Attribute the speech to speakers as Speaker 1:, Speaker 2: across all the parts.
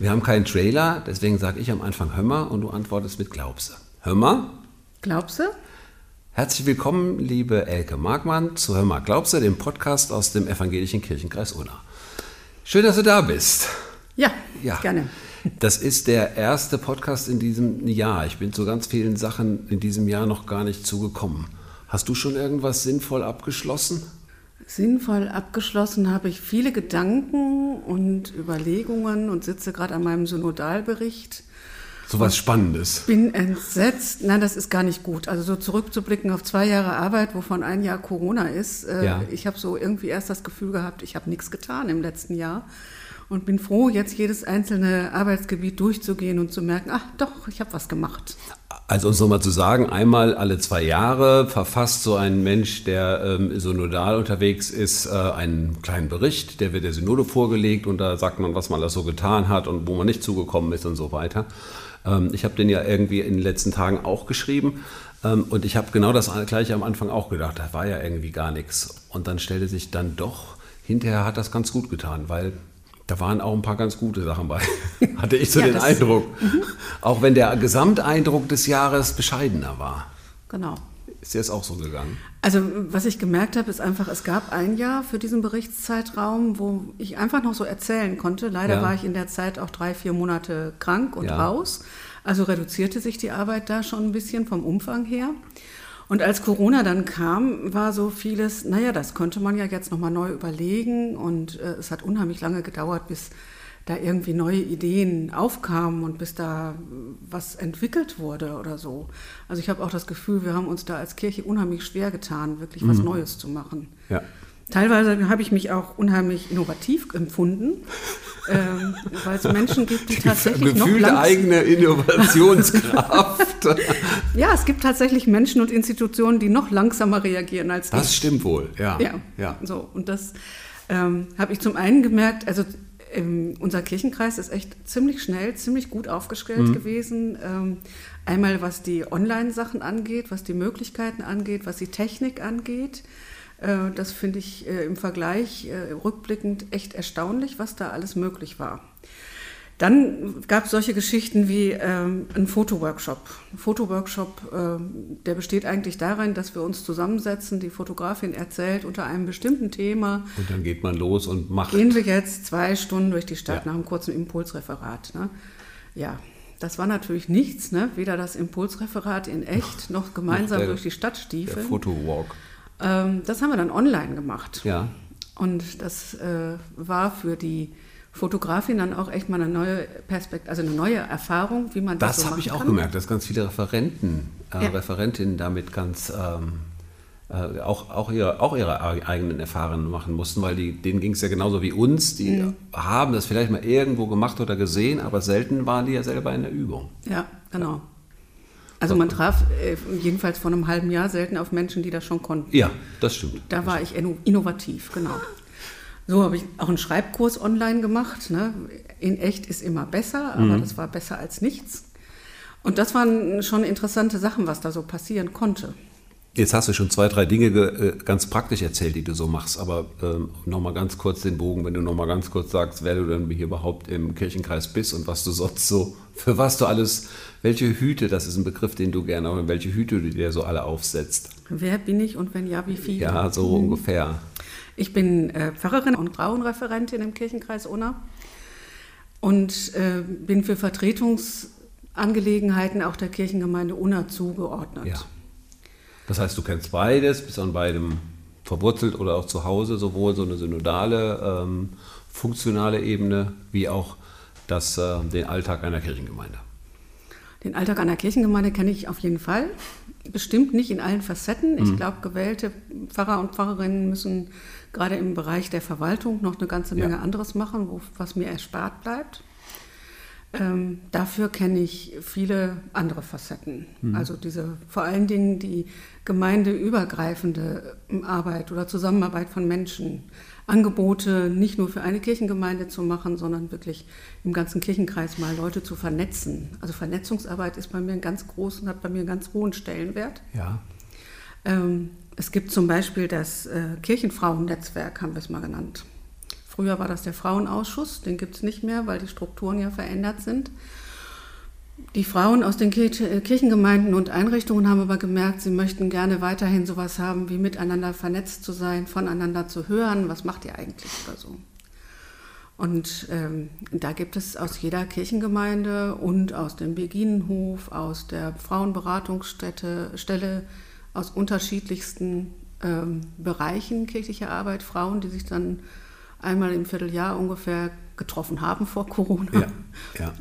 Speaker 1: Wir haben keinen Trailer, deswegen sage ich am Anfang Hömmer und du antwortest mit Glaubse. Hömmer?
Speaker 2: Glaubse?
Speaker 1: Herzlich willkommen, liebe Elke Markmann, zu Hörmer Glaubse, dem Podcast aus dem Evangelischen Kirchenkreis Unna. Schön, dass du da bist.
Speaker 2: Ja, ja, gerne.
Speaker 1: Das ist der erste Podcast in diesem Jahr. Ich bin zu ganz vielen Sachen in diesem Jahr noch gar nicht zugekommen. Hast du schon irgendwas sinnvoll abgeschlossen?
Speaker 2: Sinnvoll abgeschlossen habe ich viele Gedanken und Überlegungen und sitze gerade an meinem Synodalbericht.
Speaker 1: So was Spannendes.
Speaker 2: Bin entsetzt. Nein, das ist gar nicht gut. Also so zurückzublicken auf zwei Jahre Arbeit, wovon ein Jahr Corona ist. Äh, ja. Ich habe so irgendwie erst das Gefühl gehabt, ich habe nichts getan im letzten Jahr und bin froh, jetzt jedes einzelne Arbeitsgebiet durchzugehen und zu merken, ach doch, ich habe was gemacht.
Speaker 1: Also uns nochmal zu sagen, einmal alle zwei Jahre verfasst so ein Mensch, der ähm, synodal unterwegs ist, äh, einen kleinen Bericht, der wird der Synode vorgelegt und da sagt man, was man alles so getan hat und wo man nicht zugekommen ist und so weiter. Ähm, ich habe den ja irgendwie in den letzten Tagen auch geschrieben ähm, und ich habe genau das gleiche am Anfang auch gedacht, da war ja irgendwie gar nichts. Und dann stellte sich dann doch, hinterher hat das ganz gut getan, weil da waren auch ein paar ganz gute Sachen bei, hatte ich so ja, den Eindruck. Mhm. Auch wenn der Gesamteindruck des Jahres bescheidener war.
Speaker 2: Genau.
Speaker 1: Ist dir das auch so gegangen?
Speaker 2: Also was ich gemerkt habe, ist einfach, es gab ein Jahr für diesen Berichtszeitraum, wo ich einfach noch so erzählen konnte. Leider ja. war ich in der Zeit auch drei, vier Monate krank und ja. raus. Also reduzierte sich die Arbeit da schon ein bisschen vom Umfang her. Und als Corona dann kam, war so vieles, naja, das könnte man ja jetzt nochmal neu überlegen. Und äh, es hat unheimlich lange gedauert, bis da irgendwie neue Ideen aufkamen und bis da was entwickelt wurde oder so. Also ich habe auch das Gefühl, wir haben uns da als Kirche unheimlich schwer getan, wirklich was mhm. Neues zu machen. Ja. Teilweise habe ich mich auch unheimlich innovativ empfunden, ähm, weil es Menschen gibt, die tatsächlich
Speaker 1: Gefühl
Speaker 2: noch
Speaker 1: eigene Innovationskraft.
Speaker 2: ja, es gibt tatsächlich Menschen und Institutionen, die noch langsamer reagieren als
Speaker 1: das. Das stimmt wohl, ja.
Speaker 2: Ja, ja. so und das ähm, habe ich zum einen gemerkt. Also ähm, unser Kirchenkreis ist echt ziemlich schnell, ziemlich gut aufgestellt mhm. gewesen. Ähm, einmal was die Online-Sachen angeht, was die Möglichkeiten angeht, was die Technik angeht. Äh, das finde ich äh, im Vergleich äh, rückblickend echt erstaunlich, was da alles möglich war. Dann gab es solche Geschichten wie ähm, ein Fotoworkshop. Ein Fotoworkshop, äh, der besteht eigentlich darin, dass wir uns zusammensetzen, die Fotografin erzählt unter einem bestimmten Thema.
Speaker 1: Und dann geht man los und macht.
Speaker 2: Gehen wir jetzt zwei Stunden durch die Stadt ja. nach einem kurzen Impulsreferat. Ne? Ja, das war natürlich nichts, ne? weder das Impulsreferat in echt noch gemeinsam der, durch die Stadt stiefeln.
Speaker 1: Der Fotowalk.
Speaker 2: Ähm, das haben wir dann online gemacht.
Speaker 1: Ja.
Speaker 2: Und das äh, war für die Fotografin dann auch echt mal eine neue Perspektive, also eine neue Erfahrung, wie man
Speaker 1: das
Speaker 2: Das
Speaker 1: so habe ich auch
Speaker 2: kann.
Speaker 1: gemerkt, dass ganz viele Referenten, äh, ja. Referentinnen damit ganz ähm, äh, auch, auch, ihre, auch ihre eigenen Erfahrungen machen mussten, weil die, denen ging es ja genauso wie uns. Die mhm. haben das vielleicht mal irgendwo gemacht oder gesehen, aber selten waren die ja selber in der Übung.
Speaker 2: Ja, genau. Also man traf äh, jedenfalls vor einem halben Jahr selten auf Menschen, die das schon konnten.
Speaker 1: Ja, das stimmt.
Speaker 2: Da war ich innovativ, genau. So habe ich auch einen Schreibkurs online gemacht. Ne? In echt ist immer besser, aber mhm. das war besser als nichts. Und das waren schon interessante Sachen, was da so passieren konnte.
Speaker 1: Jetzt hast du schon zwei, drei Dinge äh, ganz praktisch erzählt, die du so machst, aber ähm, nochmal ganz kurz den Bogen, wenn du nochmal ganz kurz sagst, wer du denn hier überhaupt im Kirchenkreis bist und was du sonst so, für was du alles, welche Hüte, das ist ein Begriff, den du gerne, aber welche Hüte du dir so alle aufsetzt.
Speaker 2: Wer bin ich und wenn ja, wie viele?
Speaker 1: Ja, so mhm. ungefähr.
Speaker 2: Ich bin äh, Pfarrerin und Frauenreferentin im Kirchenkreis Unna und äh, bin für Vertretungsangelegenheiten auch der Kirchengemeinde Unna zugeordnet.
Speaker 1: Ja. Das heißt, du kennst beides, bist an beidem verwurzelt oder auch zu Hause, sowohl so eine synodale, ähm, funktionale Ebene wie auch das, äh, den Alltag einer Kirchengemeinde.
Speaker 2: Den Alltag einer Kirchengemeinde kenne ich auf jeden Fall. Bestimmt nicht in allen Facetten. Ich mhm. glaube, gewählte Pfarrer und Pfarrerinnen müssen gerade im Bereich der Verwaltung noch eine ganze Menge ja. anderes machen, wo, was mir erspart bleibt. Ähm, dafür kenne ich viele andere Facetten. Mhm. Also diese vor allen Dingen die gemeindeübergreifende Arbeit oder Zusammenarbeit von Menschen. Angebote nicht nur für eine Kirchengemeinde zu machen, sondern wirklich im ganzen Kirchenkreis mal Leute zu vernetzen. Also Vernetzungsarbeit ist bei mir ein ganz groß und hat bei mir einen ganz hohen Stellenwert.
Speaker 1: Ja.
Speaker 2: Ähm, es gibt zum Beispiel das äh, Kirchenfrauennetzwerk, haben wir es mal genannt. Früher war das der Frauenausschuss, den gibt es nicht mehr, weil die Strukturen ja verändert sind. Die Frauen aus den äh, Kirchengemeinden und Einrichtungen haben aber gemerkt, sie möchten gerne weiterhin sowas haben, wie miteinander vernetzt zu sein, voneinander zu hören, was macht ihr eigentlich oder so. Und ähm, da gibt es aus jeder Kirchengemeinde und aus dem Beginenhof, aus der Frauenberatungsstätte, Stelle, aus unterschiedlichsten ähm, Bereichen kirchlicher Arbeit Frauen, die sich dann einmal im Vierteljahr ungefähr getroffen haben vor Corona. Ja, ja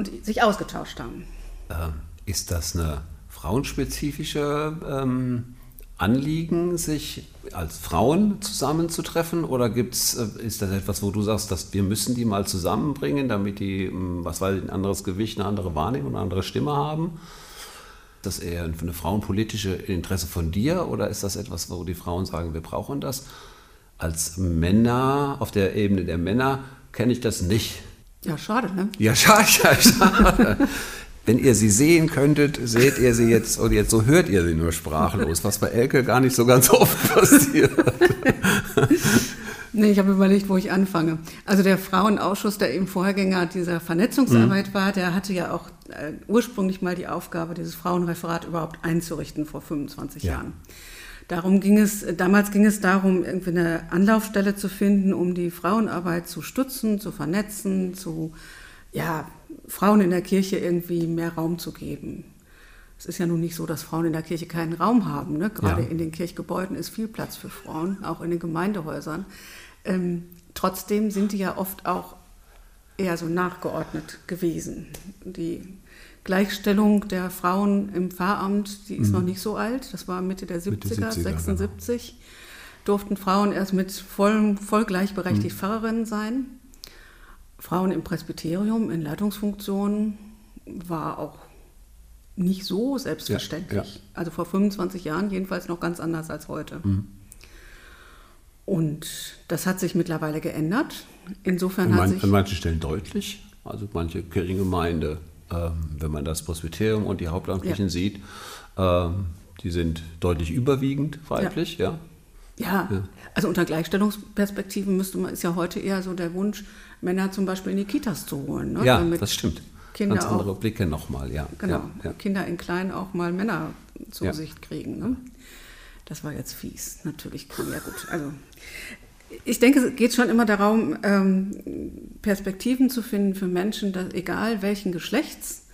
Speaker 2: und sich ausgetauscht haben.
Speaker 1: Ähm, ist das eine frauenspezifische ähm, Anliegen, sich als Frauen zusammenzutreffen? Oder gibt's, äh, ist das etwas, wo du sagst, dass wir müssen die mal zusammenbringen, damit die, ähm, was weiß ich, ein anderes Gewicht, eine andere Wahrnehmung, eine andere Stimme haben? Ist das eher eine frauenpolitische Interesse von dir oder ist das etwas, wo die Frauen sagen, wir brauchen das? Als Männer, auf der Ebene der Männer, kenne ich das nicht.
Speaker 2: Ja, schade, ne?
Speaker 1: Ja, schade, ja, schade. Wenn ihr sie sehen könntet, seht ihr sie jetzt und jetzt so hört ihr sie nur sprachlos, was bei Elke gar nicht so ganz oft passiert.
Speaker 2: nee, ich habe überlegt, wo ich anfange. Also der Frauenausschuss, der eben Vorgänger dieser Vernetzungsarbeit mhm. war, der hatte ja auch äh, ursprünglich mal die Aufgabe, dieses Frauenreferat überhaupt einzurichten vor 25 ja. Jahren. Darum ging es, damals ging es darum, irgendwie eine Anlaufstelle zu finden, um die Frauenarbeit zu stützen, zu vernetzen, zu, ja, Frauen in der Kirche irgendwie mehr Raum zu geben. Es ist ja nun nicht so, dass Frauen in der Kirche keinen Raum haben. Ne? Gerade ja. in den Kirchgebäuden ist viel Platz für Frauen, auch in den Gemeindehäusern. Ähm, trotzdem sind die ja oft auch eher so nachgeordnet gewesen. Die Gleichstellung der Frauen im Pfarramt, die ist mhm. noch nicht so alt, das war Mitte der 70er, Mitte 70er 76. Genau. Durften Frauen erst mit voll, voll gleichberechtigt mhm. Pfarrerinnen sein. Frauen im Presbyterium in Leitungsfunktionen war auch nicht so selbstverständlich. Ja, ja. Also vor 25 Jahren jedenfalls noch ganz anders als heute. Mhm. Und das hat sich mittlerweile geändert. Insofern
Speaker 1: man,
Speaker 2: hat sich.
Speaker 1: An manchen Stellen deutlich. Also manche Kirchengemeinde ähm, wenn man das Presbyterium und die Hauptamtlichen ja. sieht, ähm, die sind deutlich überwiegend weiblich, ja.
Speaker 2: ja. Ja, also unter Gleichstellungsperspektiven müsste man, ist ja heute eher so der Wunsch, Männer zum Beispiel in die Kitas zu holen.
Speaker 1: Ne? Ja, Damit das stimmt. Kinder Ganz andere auch, Blicke nochmal, ja.
Speaker 2: Genau, Kinder in klein auch mal Männer zur Sicht kriegen. Ne? Das war jetzt fies, natürlich. Ja gut, also ich denke, es geht schon immer darum, ähm, Perspektiven zu finden für Menschen, egal welchen Geschlechts,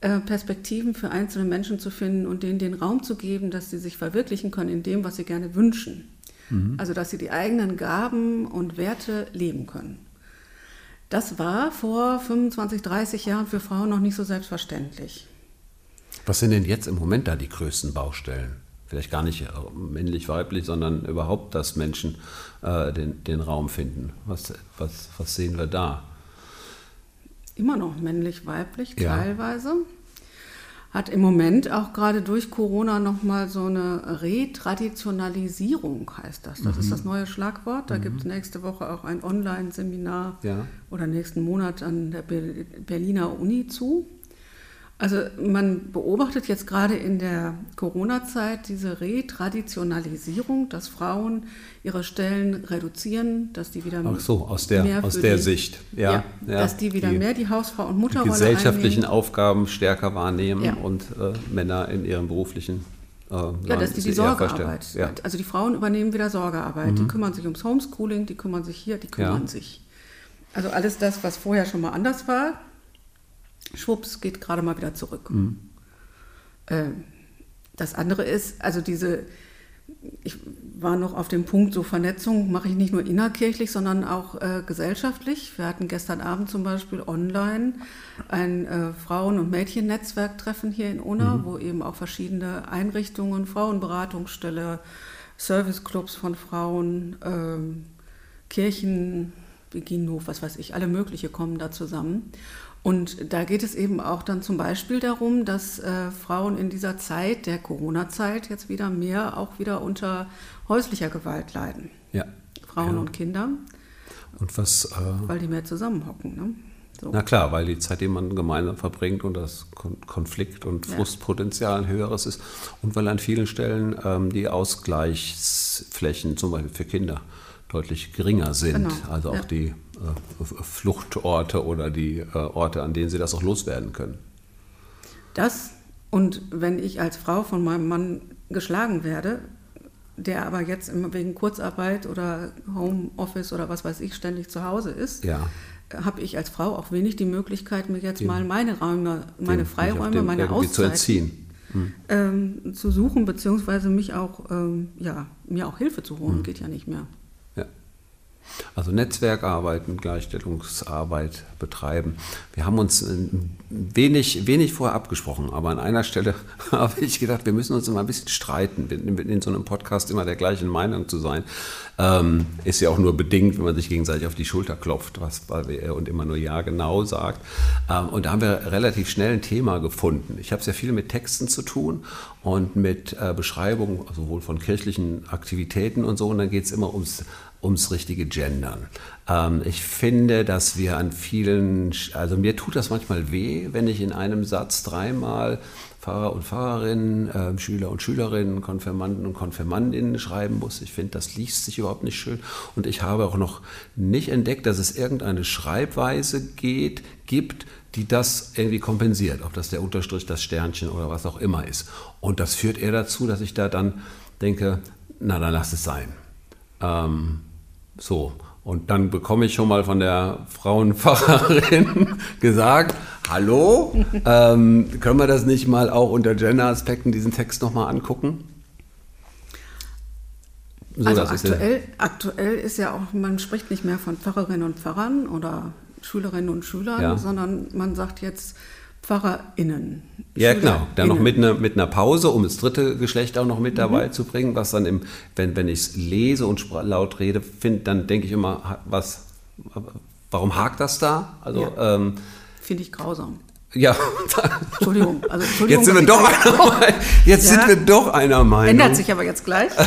Speaker 2: äh, Perspektiven für einzelne Menschen zu finden und denen den Raum zu geben, dass sie sich verwirklichen können in dem, was sie gerne wünschen. Mhm. Also, dass sie die eigenen Gaben und Werte leben können. Das war vor 25, 30 Jahren für Frauen noch nicht so selbstverständlich.
Speaker 1: Was sind denn jetzt im Moment da die größten Baustellen? Vielleicht gar nicht männlich, weiblich, sondern überhaupt, dass Menschen äh, den, den Raum finden. Was, was, was sehen wir da?
Speaker 2: Immer noch männlich, weiblich ja. teilweise. Hat im Moment auch gerade durch Corona nochmal so eine Retraditionalisierung, heißt das. Das mhm. ist das neue Schlagwort. Da mhm. gibt es nächste Woche auch ein Online-Seminar ja. oder nächsten Monat an der Berliner Uni zu. Also man beobachtet jetzt gerade in der Corona-Zeit diese Retraditionalisierung, dass Frauen ihre Stellen reduzieren, dass die wieder
Speaker 1: Ach so, aus der, mehr aus der die, Sicht. Ja, ja,
Speaker 2: dass die wieder die, mehr die Hausfrau und Mutterrolle
Speaker 1: die gesellschaftlichen einnehmen. Aufgaben stärker wahrnehmen ja. und äh, Männer in ihrem beruflichen
Speaker 2: äh, ja, dass die die Sorgearbeit, ja. also die Frauen übernehmen wieder Sorgearbeit, mhm. die kümmern sich ums Homeschooling, die kümmern sich hier, die kümmern sich. Also alles das, was vorher schon mal anders war, schwupps, geht gerade mal wieder zurück. Mhm. Äh, das andere ist, also diese, ich war noch auf dem Punkt, so Vernetzung mache ich nicht nur innerkirchlich, sondern auch äh, gesellschaftlich. Wir hatten gestern Abend zum Beispiel online ein äh, Frauen- und Mädchennetzwerktreffen hier in Unna, mhm. wo eben auch verschiedene Einrichtungen, Frauenberatungsstelle, Serviceclubs von Frauen, ähm, Kirchen, Beginhof, was weiß ich, alle mögliche kommen da zusammen. Und da geht es eben auch dann zum Beispiel darum, dass äh, Frauen in dieser Zeit, der Corona-Zeit, jetzt wieder mehr auch wieder unter häuslicher Gewalt leiden. Ja. Frauen ja. und Kinder.
Speaker 1: Und was.
Speaker 2: Äh, weil die mehr zusammenhocken. Ne?
Speaker 1: So. Na klar, weil die Zeit, die man gemeinsam verbringt und das Konflikt- und Frustpotenzial ein höheres ist. Und weil an vielen Stellen ähm, die Ausgleichsflächen, zum Beispiel für Kinder, deutlich geringer sind. Genau. Also auch ja. die Fluchtorte oder die äh, Orte, an denen sie das auch loswerden können.
Speaker 2: Das und wenn ich als Frau von meinem Mann geschlagen werde, der aber jetzt wegen Kurzarbeit oder Homeoffice oder was weiß ich ständig zu Hause ist, ja. habe ich als Frau auch wenig die Möglichkeit, mir jetzt den, mal meine Räume, meine Freiräume, meine Auszeiten zu, hm. ähm, zu suchen, beziehungsweise mich auch, ähm, ja, mir auch Hilfe zu holen, hm. geht ja nicht mehr.
Speaker 1: Also Netzwerkarbeiten, Gleichstellungsarbeit betreiben. Wir haben uns äh, wenig, wenig vorher abgesprochen, aber an einer Stelle habe ich gedacht, wir müssen uns immer ein bisschen streiten, in, so einem Podcast immer der gleichen Meinung zu sein. Ähm, ist ja auch nur bedingt, wenn man sich gegenseitig auf die Schulter klopft was, und immer nur Ja genau sagt. Ähm, und da haben wir relativ schnell ein Thema gefunden. Ich habe sehr viel mit Texten zu tun und mit äh, Beschreibungen, sowohl von kirchlichen Aktivitäten und so. Und dann geht es immer ums ums richtige Gendern. Ähm, ich finde, dass wir an vielen, also mir tut das manchmal weh, wenn ich in einem Satz dreimal Pfarrer und Pfarrerinnen, äh, Schüler und Schülerinnen, Konfirmanden und Konfirmandinnen schreiben muss. Ich finde, das liest sich überhaupt nicht schön. Und ich habe auch noch nicht entdeckt, dass es irgendeine Schreibweise geht, gibt, die das irgendwie kompensiert, ob das der Unterstrich, das Sternchen oder was auch immer ist. Und das führt eher dazu, dass ich da dann denke, na dann lass es sein. Ähm, so, und dann bekomme ich schon mal von der Frauenpfarrerin gesagt, hallo, ähm, können wir das nicht mal auch unter Gender-Aspekten diesen Text nochmal angucken?
Speaker 2: So, also aktuell, ist aktuell ist ja auch, man spricht nicht mehr von Pfarrerinnen und Pfarrern oder Schülerinnen und Schülern, ja. sondern man sagt jetzt PfarrerInnen.
Speaker 1: Ja, genau. Dann noch mit einer, mit einer Pause, um das dritte Geschlecht auch noch mit dabei mhm. zu bringen, was dann im, wenn, wenn ich es lese und laut rede, finde, dann denke ich immer, was, warum hakt das da? Also, ja. ähm,
Speaker 2: finde ich grausam.
Speaker 1: Ja,
Speaker 2: Entschuldigung. Also, Entschuldigung
Speaker 1: jetzt sind wir doch einer Meinung. Jetzt ja. sind wir doch einer Meinung.
Speaker 2: Ändert sich aber jetzt gleich.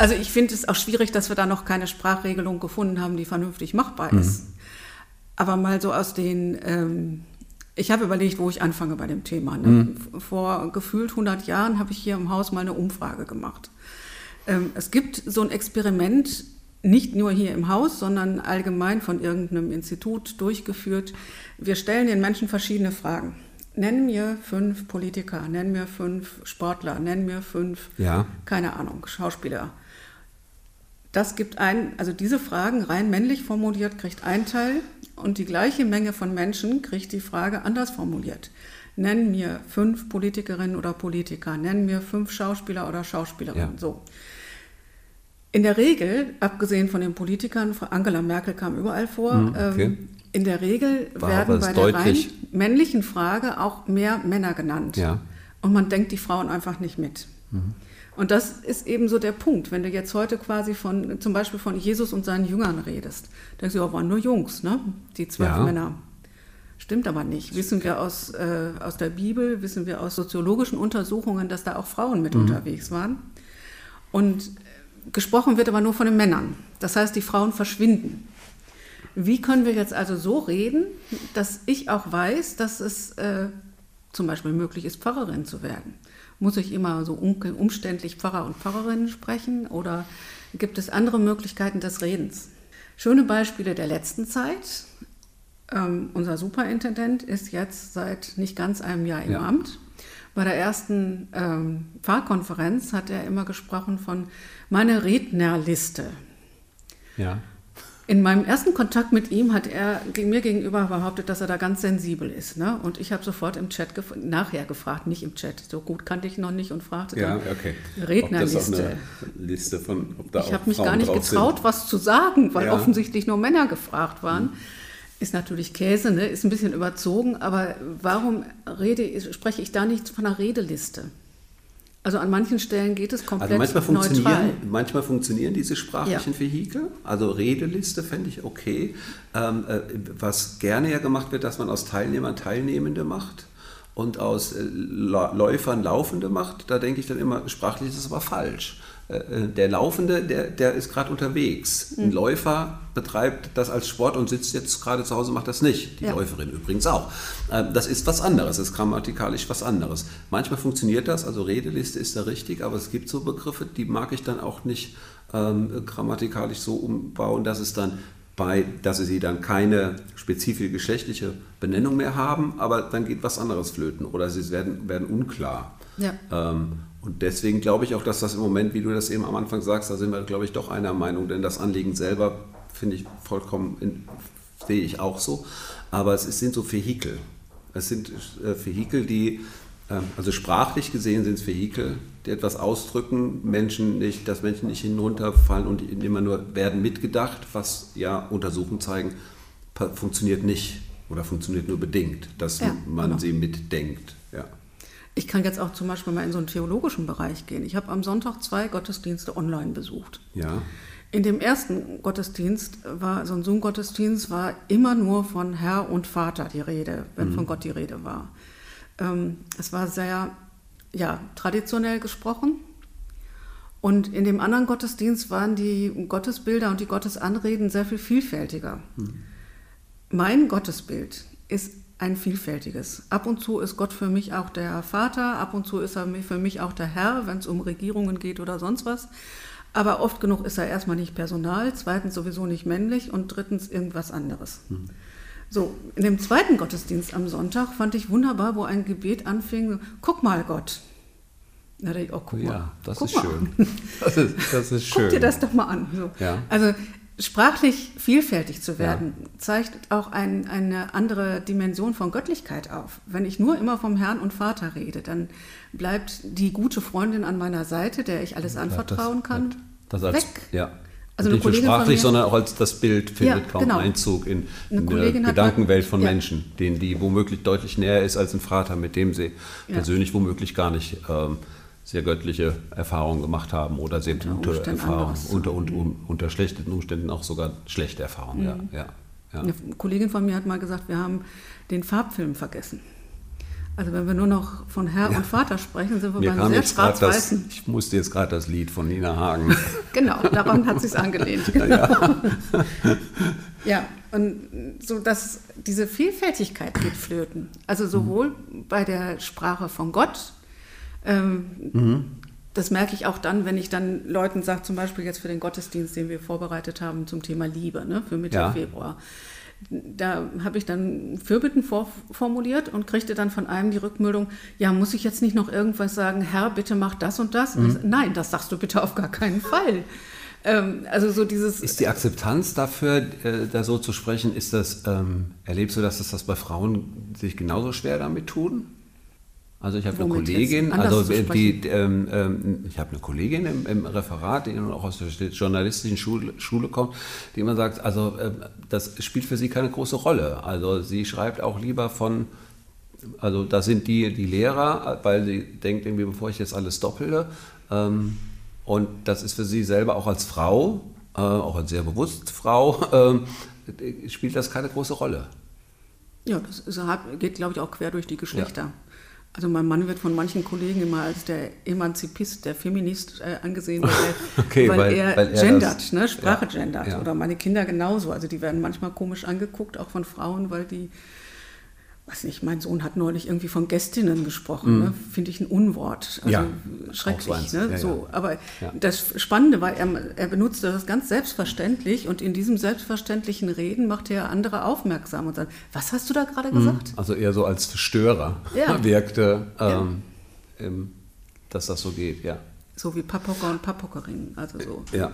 Speaker 2: Also ich finde es auch schwierig, dass wir da noch keine Sprachregelung gefunden haben, die vernünftig machbar ist. Mhm. Aber mal so aus den, ähm, ich habe überlegt, wo ich anfange bei dem Thema. Ne? Mhm. Vor gefühlt 100 Jahren habe ich hier im Haus mal eine Umfrage gemacht. Ähm, es gibt so ein Experiment, nicht nur hier im Haus, sondern allgemein von irgendeinem Institut durchgeführt. Wir stellen den Menschen verschiedene Fragen. Nenn mir fünf Politiker, nenn mir fünf Sportler, nenn mir fünf, ja. keine Ahnung, Schauspieler. Das gibt ein, also diese Fragen rein männlich formuliert, kriegt ein Teil und die gleiche Menge von Menschen kriegt die Frage anders formuliert. Nenn mir fünf Politikerinnen oder Politiker, nenn mir fünf Schauspieler oder Schauspielerinnen. Ja. So. In der Regel, abgesehen von den Politikern, Angela Merkel kam überall vor, mhm, okay. ähm, in der Regel War werden bei der rein männlichen Frage auch mehr Männer genannt. Ja. Und man denkt die Frauen einfach nicht mit. Mhm. Und das ist eben so der Punkt. Wenn du jetzt heute quasi von, zum Beispiel von Jesus und seinen Jüngern redest, denkst du, ja, waren nur Jungs, ne? Die zwölf ja. Männer. Stimmt aber nicht. Wissen wir aus, äh, aus der Bibel, wissen wir aus soziologischen Untersuchungen, dass da auch Frauen mit mhm. unterwegs waren. Und gesprochen wird aber nur von den Männern. Das heißt, die Frauen verschwinden. Wie können wir jetzt also so reden, dass ich auch weiß, dass es äh, zum Beispiel möglich ist, Pfarrerin zu werden? Muss ich immer so umständlich Pfarrer und Pfarrerinnen sprechen oder gibt es andere Möglichkeiten des Redens? Schöne Beispiele der letzten Zeit. Ähm, unser Superintendent ist jetzt seit nicht ganz einem Jahr im ja. Amt. Bei der ersten ähm, Pfarrkonferenz hat er immer gesprochen von meiner Rednerliste. Ja. In meinem ersten Kontakt mit ihm hat er mir gegenüber behauptet, dass er da ganz sensibel ist. Ne? Und ich habe sofort im Chat gef nachher gefragt, nicht im Chat. So gut kannte ich noch nicht und fragte
Speaker 1: ja, dann okay.
Speaker 2: Rednerliste.
Speaker 1: Liste von,
Speaker 2: ich habe mich gar nicht getraut, sind. was zu sagen, weil ja. offensichtlich nur Männer gefragt waren. Mhm. Ist natürlich Käse, ne? ist ein bisschen überzogen, aber warum rede, spreche ich da nicht von einer Redeliste? Also an manchen Stellen geht es komplett
Speaker 1: also manchmal funktionieren, neutral. Manchmal funktionieren diese sprachlichen ja. Vehikel. Also Redeliste fände ich okay. Ähm, äh, was gerne ja gemacht wird, dass man aus Teilnehmern Teilnehmende macht und aus äh, Läufern Laufende macht. Da denke ich dann immer, sprachlich ist es aber falsch. Äh, der Laufende, der, der ist gerade unterwegs. Mhm. Ein Läufer betreibt das als Sport und sitzt jetzt gerade zu Hause, macht das nicht. Die ja. Läuferin übrigens auch. Äh, das ist was anderes, das ist grammatikalisch was anderes. Manchmal funktioniert das, also Redeliste ist da richtig, aber es gibt so Begriffe, die mag ich dann auch nicht ähm, grammatikalisch so umbauen, dass es dann bei, dass sie dann keine spezifische geschlechtliche Benennung mehr haben, aber dann geht was anderes flöten oder sie werden, werden unklar. Ja. Ähm, und deswegen glaube ich auch, dass das im Moment, wie du das eben am Anfang sagst, da sind wir, glaube ich, doch einer Meinung, denn das Anliegen selber finde ich vollkommen, in, sehe ich auch so. Aber es sind so Vehikel. Es sind äh, Vehikel, die, äh, also sprachlich gesehen sind es Vehikel, die etwas ausdrücken, Menschen nicht, dass Menschen nicht hinunterfallen und immer nur werden mitgedacht, was ja Untersuchungen zeigen, funktioniert nicht oder funktioniert nur bedingt, dass ja, man genau. sie mitdenkt. Ja.
Speaker 2: Ich kann jetzt auch zum Beispiel mal in so einen theologischen Bereich gehen. Ich habe am Sonntag zwei Gottesdienste online besucht.
Speaker 1: Ja.
Speaker 2: In dem ersten Gottesdienst war, so ein Zoom-Gottesdienst, war immer nur von Herr und Vater die Rede, wenn mhm. von Gott die Rede war. Ähm, es war sehr ja, traditionell gesprochen. Und in dem anderen Gottesdienst waren die Gottesbilder und die Gottesanreden sehr viel vielfältiger. Mhm. Mein Gottesbild ist ein vielfältiges. Ab und zu ist Gott für mich auch der Vater, ab und zu ist er für mich auch der Herr, wenn es um Regierungen geht oder sonst was. Aber oft genug ist er erstmal nicht Personal, zweitens sowieso nicht männlich und drittens irgendwas anderes. Mhm. So, in dem zweiten Gottesdienst am Sonntag fand ich wunderbar, wo ein Gebet anfing, guck mal Gott.
Speaker 1: Da dachte ich, oh, guck mal. Ja, das ist mal. schön. Das ist, das ist schön.
Speaker 2: Guck dir das doch mal an. So. Ja. Also sprachlich vielfältig zu werden, ja. zeigt auch ein, eine andere Dimension von Göttlichkeit auf. Wenn ich nur immer vom Herrn und Vater rede, dann bleibt die gute Freundin an meiner Seite, der ich alles anvertrauen das, kann,
Speaker 1: das als, weg. Ja. Also nicht nur sprachlich, mir, sondern auch als das Bild findet ja, kaum genau. Einzug in, in eine, eine Gedankenwelt von ja. Menschen, denen die womöglich deutlich näher ist als ein Vater, mit dem sie persönlich womöglich gar nicht ähm, sehr göttliche Erfahrungen gemacht haben oder sehr gute Erfahrungen, unter, unter, unter schlechten Umständen auch sogar schlechte Erfahrungen. Mhm. Ja,
Speaker 2: ja, Eine Kollegin von mir hat mal gesagt, wir haben den Farbfilm vergessen. Also wenn wir nur noch von Herr ja. und Vater sprechen, sind wir Mir beim sehr schwarz-weißen.
Speaker 1: Ich musste jetzt gerade das Lied von Nina Hagen.
Speaker 2: genau, daran hat sie es angelehnt. Genau. Ja. ja, und so dass diese Vielfältigkeit geht flöten. Also sowohl bei der Sprache von Gott, ähm, mhm. Das merke ich auch dann, wenn ich dann Leuten sage, zum Beispiel jetzt für den Gottesdienst, den wir vorbereitet haben zum Thema Liebe, ne, für Mitte ja. Februar. Da habe ich dann Fürbitten vorformuliert und kriegte dann von einem die Rückmeldung, ja, muss ich jetzt nicht noch irgendwas sagen, Herr, bitte mach das und das? Mhm. Und Nein, das sagst du bitte auf gar keinen Fall.
Speaker 1: Ähm, also so dieses ist die Akzeptanz dafür, äh, da so zu sprechen, ist das, ähm, erlebst du, dass das, das bei Frauen sich genauso schwer damit tun? Also ich habe eine Kollegin, also die, ähm, ähm, ich habe eine Kollegin im, im, Referat, die auch aus der journalistischen Schule, Schule kommt, die immer sagt, also äh, das spielt für sie keine große Rolle. Also sie schreibt auch lieber von, also da sind die, die Lehrer, weil sie denkt irgendwie, bevor ich jetzt alles doppelte. Ähm, und das ist für sie selber auch als Frau, äh, auch als sehr bewusst Frau, äh, spielt das keine große Rolle.
Speaker 2: Ja, das ist, geht, glaube ich, auch quer durch die Geschlechter. Ja. Also mein Mann wird von manchen Kollegen immer als der Emanzipist, der Feminist äh, angesehen, weil, okay, weil, weil, er weil, er gendert, das, ne, Sprache ja, gendert. Ja. Oder meine Kinder genauso. Also die werden manchmal komisch angeguckt, auch von Frauen, weil die weiß nicht, mein Sohn hat neulich irgendwie von Gästinnen gesprochen, mm. ne? finde ich ein Unwort. Also
Speaker 1: ja,
Speaker 2: schrecklich. Ne? Ja, so, ja. Aber das Spannende war, er, er benutzte das ganz selbstverständlich und in diesem selbstverständlichen Reden machte er andere aufmerksam und sagt, was hast du da gerade mm. gesagt?
Speaker 1: Also eher so als Störer wirkte, ähm, dass das so geht, ja.
Speaker 2: So wie Papocker und Papockerinnen, also so.
Speaker 1: Ja,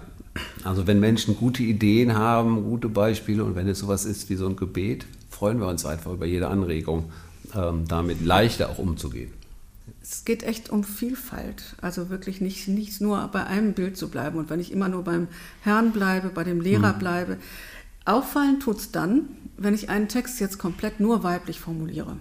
Speaker 1: also wenn Menschen gute Ideen haben, gute Beispiele und wenn es sowas ist wie so ein Gebet, freuen wir uns einfach über jede Anregung, ähm, damit leichter auch umzugehen.
Speaker 2: Es geht echt um Vielfalt, also wirklich nicht, nicht nur bei einem Bild zu bleiben und wenn ich immer nur beim Herrn bleibe, bei dem Lehrer mhm. bleibe. Auffallen tut es dann, wenn ich einen Text jetzt komplett nur weiblich formuliere.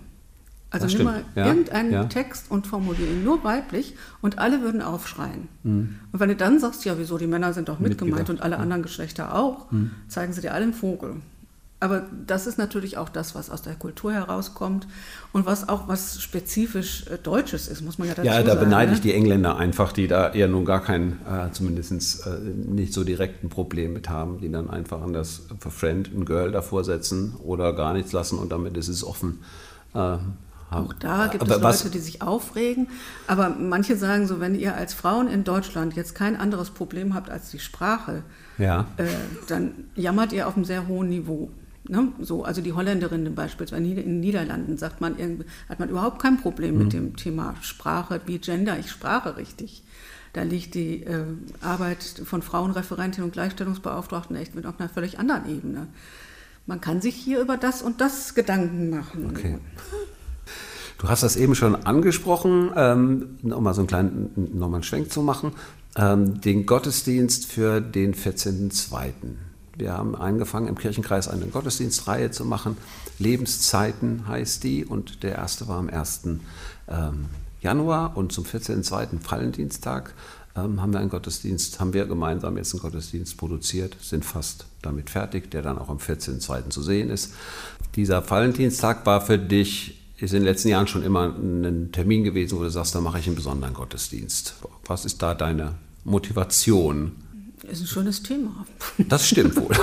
Speaker 2: Also nimm mal ja, irgendeinen ja. Text und formuliere ihn nur weiblich und alle würden aufschreien. Mhm. Und wenn du dann sagst, ja, wieso, die Männer sind doch mitgemeint und alle ja. anderen Geschlechter auch, mhm. zeigen sie dir alle einen Vogel. Aber das ist natürlich auch das, was aus der Kultur herauskommt und was auch was spezifisch äh, Deutsches ist, muss man ja dazu
Speaker 1: sagen.
Speaker 2: Ja,
Speaker 1: da beneide ne? ich die Engländer einfach, die da eher nun gar kein, äh, zumindest äh, nicht so direkt ein Problem mit haben, die dann einfach an das For Friend ein Girl davor setzen oder gar nichts lassen und damit ist es offen.
Speaker 2: Äh, auch da gibt aber es Leute, die sich aufregen. Aber manche sagen so, wenn ihr als Frauen in Deutschland jetzt kein anderes Problem habt als die Sprache, ja. äh, dann jammert ihr auf einem sehr hohen Niveau. Ne? So, also die Holländerin beispielsweise in den Niederlanden sagt man, hat man überhaupt kein Problem mhm. mit dem Thema Sprache, wie gender ich Sprache richtig. Da liegt die äh, Arbeit von Frauenreferentinnen und Gleichstellungsbeauftragten echt mit auf einer völlig anderen Ebene. Man kann sich hier über das und das Gedanken machen.
Speaker 1: Okay. Du hast das eben schon angesprochen, ähm, um mal so einen kleinen nochmal einen Schwenk zu machen, ähm, den Gottesdienst für den 14.02. Wir haben angefangen, im Kirchenkreis eine Gottesdienstreihe zu machen. Lebenszeiten heißt die und der erste war am 1. Ähm, Januar und zum 14.02. Valentinstag ähm, haben wir einen Gottesdienst, haben wir gemeinsam jetzt einen Gottesdienst produziert, sind fast damit fertig, der dann auch am 14.02. zu sehen ist. Dieser Valentinstag war für dich ist in den letzten Jahren schon immer ein Termin gewesen, wo du sagst, da mache ich einen besonderen Gottesdienst. Was ist da deine Motivation?
Speaker 2: Ist ein schönes Thema.
Speaker 1: Das stimmt wohl.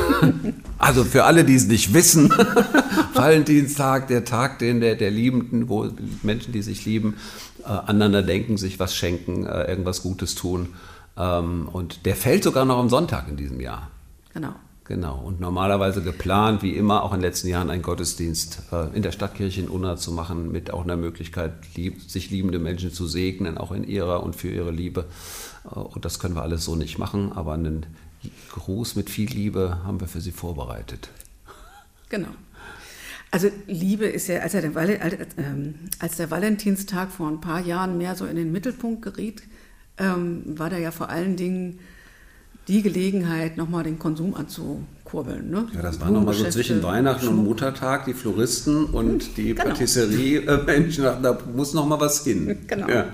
Speaker 1: Also für alle, die es nicht wissen, Valentinstag, der Tag den der, der Liebenden, wo Menschen, die sich lieben, äh, aneinander denken, sich was schenken, äh, irgendwas Gutes tun. Ähm, und der fällt sogar noch am Sonntag in diesem Jahr.
Speaker 2: Genau.
Speaker 1: Genau, und normalerweise geplant, wie immer, auch in den letzten Jahren einen Gottesdienst äh, in der Stadtkirche in Unna zu machen, mit auch einer Möglichkeit, lieb, sich liebende Menschen zu segnen, auch in ihrer und für ihre Liebe. Äh, und das können wir alles so nicht machen, aber einen Gruß mit viel Liebe haben wir für Sie vorbereitet.
Speaker 2: Genau. Also Liebe ist ja, als, der, ähm, als der Valentinstag vor ein paar Jahren mehr so in den Mittelpunkt geriet, ähm, war da ja vor allen Dingen die Gelegenheit, nochmal den Konsum anzukurbeln. Ne?
Speaker 1: Ja, das war nochmal so zwischen Weihnachten und Muttertag, die Floristen und die genau. Patisserie-Menschen, da muss nochmal was hin.
Speaker 2: Genau. Ja.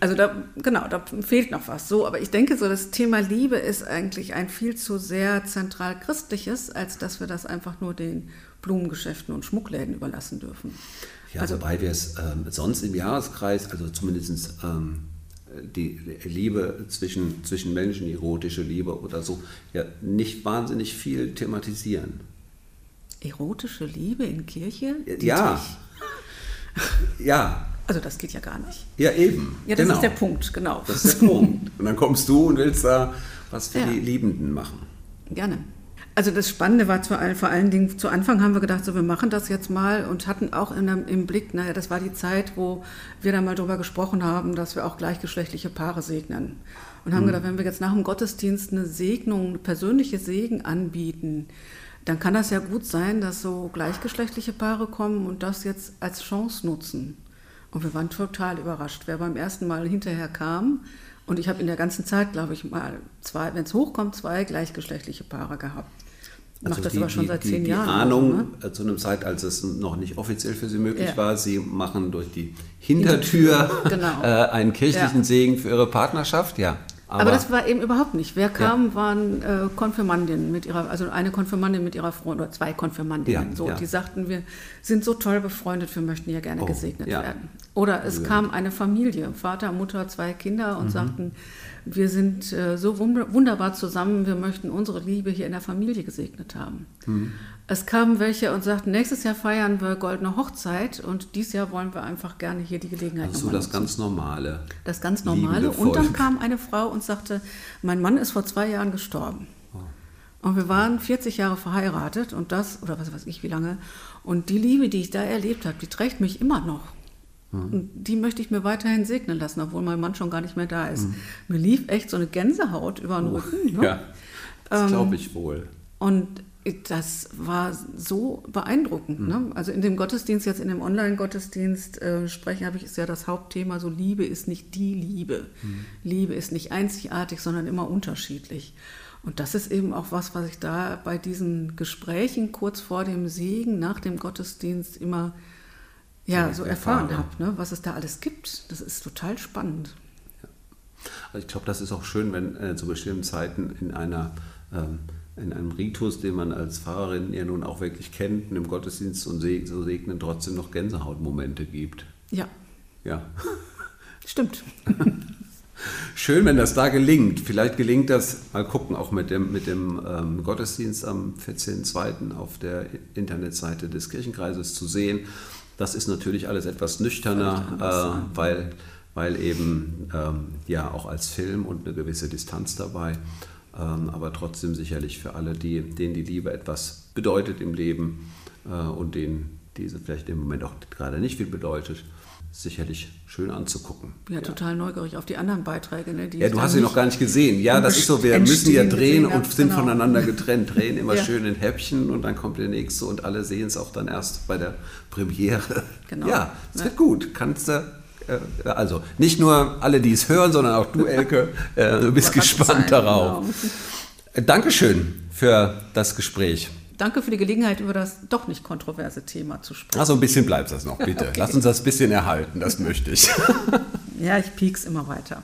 Speaker 2: Also da, genau, da fehlt noch was. So, aber ich denke so, das Thema Liebe ist eigentlich ein viel zu sehr zentral christliches, als dass wir das einfach nur den Blumengeschäften und Schmuckläden überlassen dürfen.
Speaker 1: Ja, also, wobei wir es ähm, sonst im Jahreskreis, also zumindest ähm, die Liebe zwischen, zwischen Menschen, erotische Liebe oder so, ja nicht wahnsinnig viel thematisieren.
Speaker 2: Erotische Liebe in Kirche?
Speaker 1: Ja. ja.
Speaker 2: Also das geht ja gar nicht.
Speaker 1: Ja, eben.
Speaker 2: Ja, das genau. ist der Punkt, genau.
Speaker 1: Das ist der Punkt. Und dann kommst du und willst da was für ja. die Liebenden machen.
Speaker 2: Gerne. Also das Spannende war vor allen, vor allen Dingen, zu Anfang haben wir gedacht, so wir machen das jetzt mal und hatten auch in, im Blick, naja, das war die Zeit, wo wir dann mal darüber gesprochen haben, dass wir auch gleichgeschlechtliche Paare segnen. Und haben mhm. gedacht, wenn wir jetzt nach dem Gottesdienst eine Segnung, eine persönliche Segen anbieten, dann kann das ja gut sein, dass so gleichgeschlechtliche Paare kommen und das jetzt als Chance nutzen. Und wir waren total überrascht. Wer beim ersten Mal hinterher kam, und ich habe in der ganzen Zeit, glaube ich, mal zwei, wenn es hochkommt, zwei gleichgeschlechtliche Paare gehabt.
Speaker 1: Also Macht das die, aber schon seit zehn die Jahren. Die Ahnung ne? zu einem Zeit, als es noch nicht offiziell für sie möglich ja. war, sie machen durch die Hintertür, genau. äh, einen kirchlichen ja. Segen für ihre Partnerschaft, ja.
Speaker 2: Aber, aber, das war eben überhaupt nicht. Wer kam, ja. waren äh, Konfirmandinnen mit ihrer, also eine Konfirmandin mit ihrer Freundin oder zwei Konfirmandinnen. Ja, so, ja. die sagten, wir sind so toll befreundet, wir möchten ja gerne oh, gesegnet werden. Oder es kam eine Familie, Vater, Mutter, zwei Kinder und mhm. sagten, wir sind äh, so wunderbar zusammen, wir möchten unsere Liebe hier in der Familie gesegnet haben. Mhm. Es kamen welche und sagten, nächstes Jahr feiern wir goldene Hochzeit und dieses Jahr wollen wir einfach gerne hier die Gelegenheit
Speaker 1: Also das ganz Normale.
Speaker 2: Das ganz Normale. Und dann kam eine Frau und sagte, mein Mann ist vor zwei Jahren gestorben. Oh. Und wir waren 40 Jahre verheiratet und das, oder was weiß ich wie lange. Und die Liebe, die ich da erlebt habe, die trägt mich immer noch. Und die möchte ich mir weiterhin segnen lassen, obwohl mein Mann schon gar nicht mehr da ist. Mhm. Mir lief echt so eine Gänsehaut über den oh, Rücken.
Speaker 1: Ne? Ja, das ähm, glaube ich wohl.
Speaker 2: Und das war so beeindruckend. Mhm. Ne? Also in dem Gottesdienst, jetzt in dem Online-Gottesdienst äh, sprechen, habe ich, ist ja das Hauptthema, so Liebe ist nicht die Liebe. Mhm. Liebe ist nicht einzigartig, sondern immer unterschiedlich. Und das ist eben auch was, was ich da bei diesen Gesprächen kurz vor dem Segen, nach dem Gottesdienst immer ja, so erfahren habe, ne? was es da alles gibt. Das ist total spannend.
Speaker 1: Also ich glaube, das ist auch schön, wenn äh, zu bestimmten Zeiten in einer ähm, in einem Ritus, den man als Pfarrerin ja nun auch wirklich kennt, im Gottesdienst und so segnen, trotzdem noch Gänsehautmomente gibt.
Speaker 2: Ja.
Speaker 1: Ja.
Speaker 2: Stimmt.
Speaker 1: Schön, wenn das da gelingt. Vielleicht gelingt das, mal gucken, auch mit dem, mit dem ähm, Gottesdienst am 14.02. auf der Internetseite des Kirchenkreises zu sehen. Das ist natürlich alles etwas nüchterner, äh, weil, weil eben ähm, ja auch als Film und eine gewisse Distanz dabei, ähm, aber trotzdem sicherlich für alle, die, denen die Liebe etwas bedeutet im Leben äh, und denen diese vielleicht im Moment auch gerade nicht viel bedeutet, sicherlich schön anzugucken.
Speaker 2: Ja, ja, total neugierig auf die anderen Beiträge. Ne,
Speaker 1: ja, du hast sie noch gar nicht gesehen. Ja, das ist so, wir müssen ja drehen und sind genau. voneinander getrennt. Drehen immer ja. schön in Häppchen und dann kommt der nächste und alle sehen es auch dann erst bei der Premiere. Genau. Ja, es ja. wird gut. Kannst du äh, also nicht nur alle, die es hören, sondern auch du, Elke, äh, du bist gespannt sein, darauf. Genau. Dankeschön für das Gespräch.
Speaker 2: Danke für die Gelegenheit, über das doch nicht kontroverse Thema zu sprechen.
Speaker 1: Also ein bisschen bleibt das noch, bitte. Okay. Lass uns das ein bisschen erhalten, das möchte ich.
Speaker 2: ja, ich piek's immer weiter.